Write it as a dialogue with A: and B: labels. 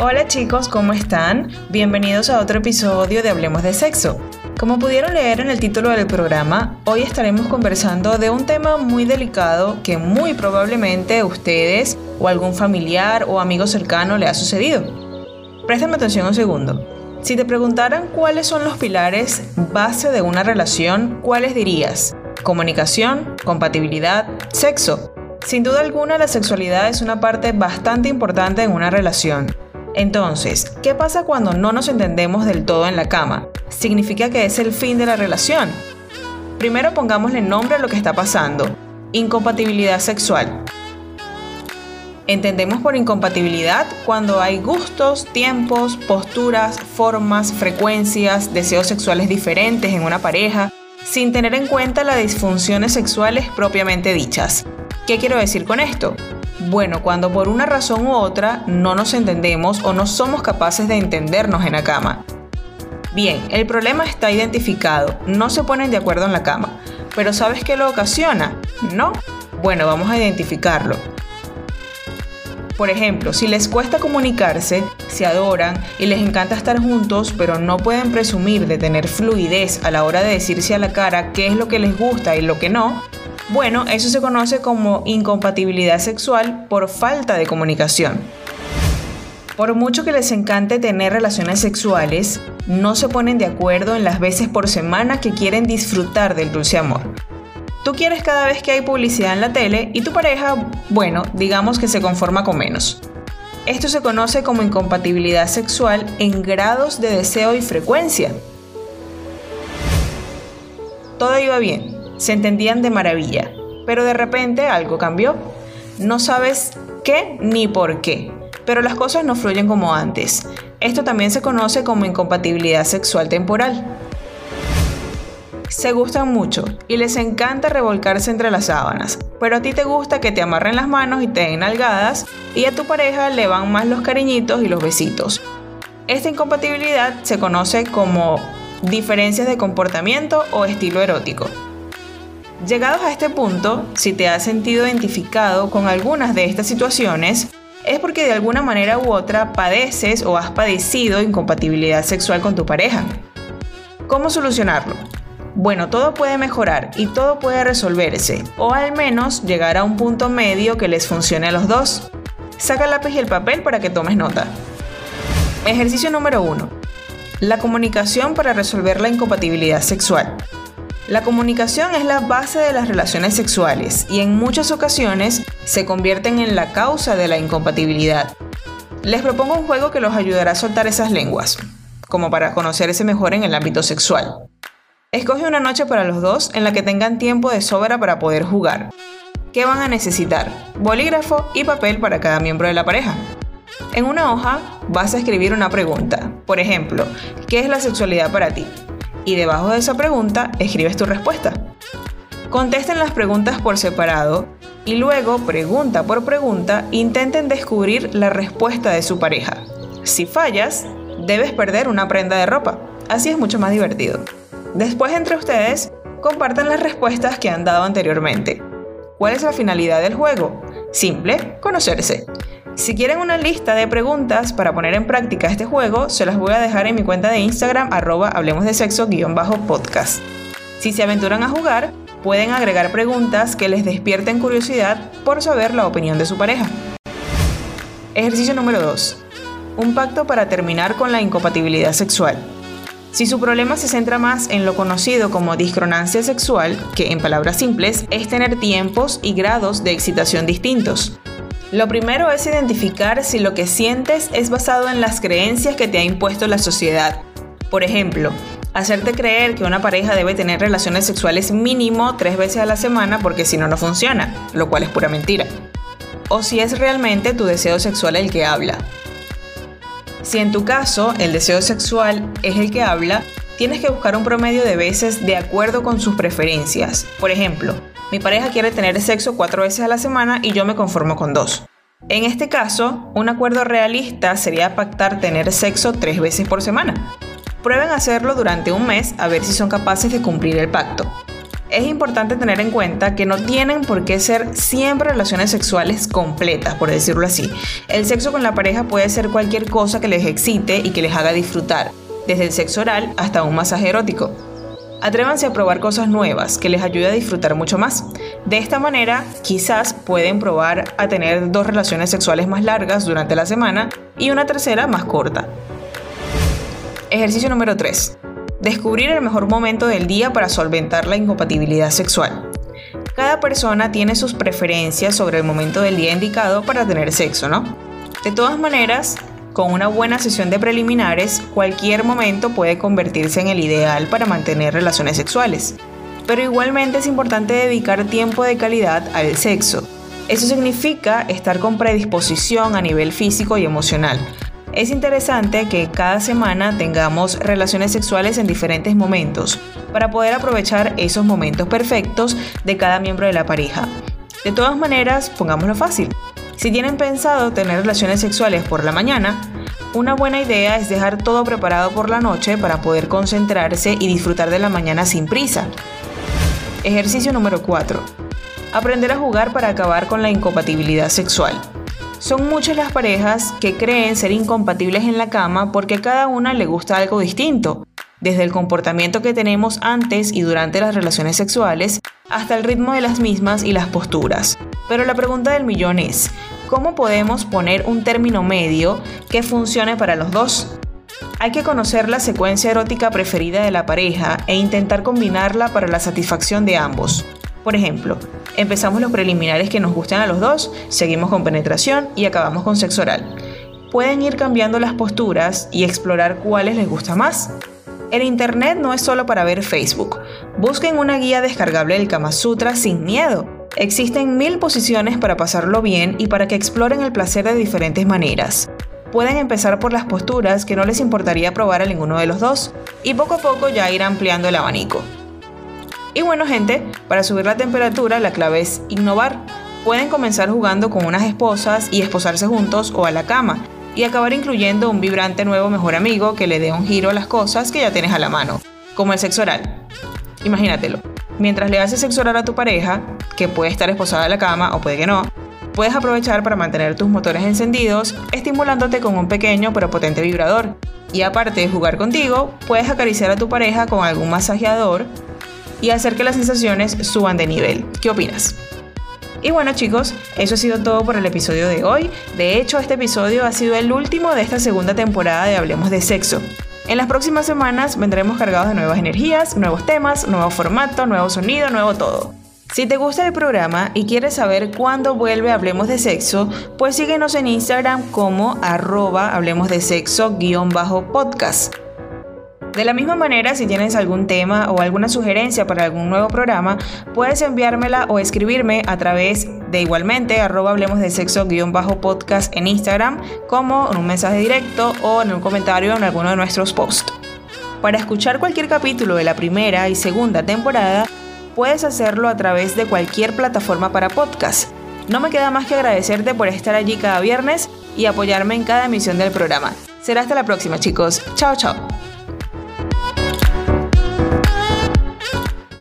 A: Hola chicos, ¿cómo están? Bienvenidos a otro episodio de Hablemos de Sexo. Como pudieron leer en el título del programa, hoy estaremos conversando de un tema muy delicado que muy probablemente ustedes o algún familiar o amigo cercano le ha sucedido. Presten atención un segundo. Si te preguntaran cuáles son los pilares base de una relación, ¿cuáles dirías? Comunicación, compatibilidad, sexo. Sin duda alguna la sexualidad es una parte bastante importante en una relación entonces, ¿qué pasa cuando no nos entendemos del todo en la cama? ¿Significa que es el fin de la relación? Primero pongámosle nombre a lo que está pasando. Incompatibilidad sexual. Entendemos por incompatibilidad cuando hay gustos, tiempos, posturas, formas, frecuencias, deseos sexuales diferentes en una pareja, sin tener en cuenta las disfunciones sexuales propiamente dichas. ¿Qué quiero decir con esto? Bueno, cuando por una razón u otra no nos entendemos o no somos capaces de entendernos en la cama. Bien, el problema está identificado, no se ponen de acuerdo en la cama, pero ¿sabes qué lo ocasiona? ¿No? Bueno, vamos a identificarlo. Por ejemplo, si les cuesta comunicarse, se adoran y les encanta estar juntos, pero no pueden presumir de tener fluidez a la hora de decirse a la cara qué es lo que les gusta y lo que no, bueno, eso se conoce como incompatibilidad sexual por falta de comunicación. Por mucho que les encante tener relaciones sexuales, no se ponen de acuerdo en las veces por semana que quieren disfrutar del dulce amor. Tú quieres cada vez que hay publicidad en la tele y tu pareja, bueno, digamos que se conforma con menos. Esto se conoce como incompatibilidad sexual en grados de deseo y frecuencia. Todo iba bien, se entendían de maravilla, pero de repente algo cambió. No sabes qué ni por qué, pero las cosas no fluyen como antes. Esto también se conoce como incompatibilidad sexual temporal. Se gustan mucho y les encanta revolcarse entre las sábanas, pero a ti te gusta que te amarren las manos y te den algadas y a tu pareja le van más los cariñitos y los besitos. Esta incompatibilidad se conoce como diferencias de comportamiento o estilo erótico. Llegados a este punto, si te has sentido identificado con algunas de estas situaciones, es porque de alguna manera u otra padeces o has padecido incompatibilidad sexual con tu pareja. ¿Cómo solucionarlo? Bueno, todo puede mejorar y todo puede resolverse, o al menos llegar a un punto medio que les funcione a los dos. Saca el lápiz y el papel para que tomes nota. Ejercicio número 1. La comunicación para resolver la incompatibilidad sexual. La comunicación es la base de las relaciones sexuales y en muchas ocasiones se convierten en la causa de la incompatibilidad. Les propongo un juego que los ayudará a soltar esas lenguas, como para conocerse mejor en el ámbito sexual. Escoge una noche para los dos en la que tengan tiempo de sobra para poder jugar. ¿Qué van a necesitar? Bolígrafo y papel para cada miembro de la pareja. En una hoja vas a escribir una pregunta. Por ejemplo, ¿qué es la sexualidad para ti? Y debajo de esa pregunta escribes tu respuesta. Contesten las preguntas por separado y luego, pregunta por pregunta, intenten descubrir la respuesta de su pareja. Si fallas, debes perder una prenda de ropa. Así es mucho más divertido. Después, entre ustedes, compartan las respuestas que han dado anteriormente. ¿Cuál es la finalidad del juego? Simple, conocerse. Si quieren una lista de preguntas para poner en práctica este juego, se las voy a dejar en mi cuenta de Instagram arroba hablemos de sexo-podcast. Si se aventuran a jugar, pueden agregar preguntas que les despierten curiosidad por saber la opinión de su pareja. Ejercicio número 2. Un pacto para terminar con la incompatibilidad sexual. Si su problema se centra más en lo conocido como discronancia sexual, que en palabras simples es tener tiempos y grados de excitación distintos, lo primero es identificar si lo que sientes es basado en las creencias que te ha impuesto la sociedad. Por ejemplo, hacerte creer que una pareja debe tener relaciones sexuales mínimo tres veces a la semana porque si no no funciona, lo cual es pura mentira. O si es realmente tu deseo sexual el que habla. Si en tu caso el deseo sexual es el que habla, tienes que buscar un promedio de veces de acuerdo con sus preferencias. Por ejemplo, mi pareja quiere tener sexo cuatro veces a la semana y yo me conformo con dos. En este caso, un acuerdo realista sería pactar tener sexo tres veces por semana. Prueben hacerlo durante un mes a ver si son capaces de cumplir el pacto. Es importante tener en cuenta que no tienen por qué ser siempre relaciones sexuales completas, por decirlo así. El sexo con la pareja puede ser cualquier cosa que les excite y que les haga disfrutar, desde el sexo oral hasta un masaje erótico. Atrévanse a probar cosas nuevas que les ayude a disfrutar mucho más. De esta manera, quizás pueden probar a tener dos relaciones sexuales más largas durante la semana y una tercera más corta. Ejercicio número 3. Descubrir el mejor momento del día para solventar la incompatibilidad sexual. Cada persona tiene sus preferencias sobre el momento del día indicado para tener sexo, ¿no? De todas maneras, con una buena sesión de preliminares, cualquier momento puede convertirse en el ideal para mantener relaciones sexuales. Pero igualmente es importante dedicar tiempo de calidad al sexo. Eso significa estar con predisposición a nivel físico y emocional. Es interesante que cada semana tengamos relaciones sexuales en diferentes momentos para poder aprovechar esos momentos perfectos de cada miembro de la pareja. De todas maneras, pongámoslo fácil. Si tienen pensado tener relaciones sexuales por la mañana, una buena idea es dejar todo preparado por la noche para poder concentrarse y disfrutar de la mañana sin prisa. Ejercicio número 4. Aprender a jugar para acabar con la incompatibilidad sexual. Son muchas las parejas que creen ser incompatibles en la cama porque cada una le gusta algo distinto, desde el comportamiento que tenemos antes y durante las relaciones sexuales hasta el ritmo de las mismas y las posturas. Pero la pregunta del millón es, ¿cómo podemos poner un término medio que funcione para los dos? Hay que conocer la secuencia erótica preferida de la pareja e intentar combinarla para la satisfacción de ambos. Por ejemplo, empezamos los preliminares que nos gustan a los dos, seguimos con penetración y acabamos con sexo oral. Pueden ir cambiando las posturas y explorar cuáles les gusta más. El Internet no es solo para ver Facebook. Busquen una guía descargable del Kama Sutra sin miedo Existen mil posiciones para pasarlo bien y para que exploren el placer de diferentes maneras. Pueden empezar por las posturas que no les importaría probar a ninguno de los dos y poco a poco ya ir ampliando el abanico. Y bueno gente, para subir la temperatura la clave es innovar. Pueden comenzar jugando con unas esposas y esposarse juntos o a la cama y acabar incluyendo un vibrante nuevo mejor amigo que le dé un giro a las cosas que ya tienes a la mano, como el sexo oral. Imagínatelo, mientras le haces sexo oral a tu pareja, que puede estar esposada a la cama o puede que no, puedes aprovechar para mantener tus motores encendidos, estimulándote con un pequeño pero potente vibrador. Y aparte de jugar contigo, puedes acariciar a tu pareja con algún masajeador y hacer que las sensaciones suban de nivel. ¿Qué opinas? Y bueno chicos, eso ha sido todo por el episodio de hoy. De hecho, este episodio ha sido el último de esta segunda temporada de Hablemos de Sexo. En las próximas semanas vendremos cargados de nuevas energías, nuevos temas, nuevo formato, nuevo sonido, nuevo todo. Si te gusta el programa y quieres saber cuándo vuelve Hablemos de Sexo, pues síguenos en Instagram como arroba hablemos de sexo-podcast. De la misma manera, si tienes algún tema o alguna sugerencia para algún nuevo programa, puedes enviármela o escribirme a través de igualmente arroba hablemos de sexo podcast en Instagram, como en un mensaje directo o en un comentario en alguno de nuestros posts. Para escuchar cualquier capítulo de la primera y segunda temporada, puedes hacerlo a través de cualquier plataforma para podcast. No me queda más que agradecerte por estar allí cada viernes y apoyarme en cada emisión del programa. Será hasta la próxima chicos. Chao, chao.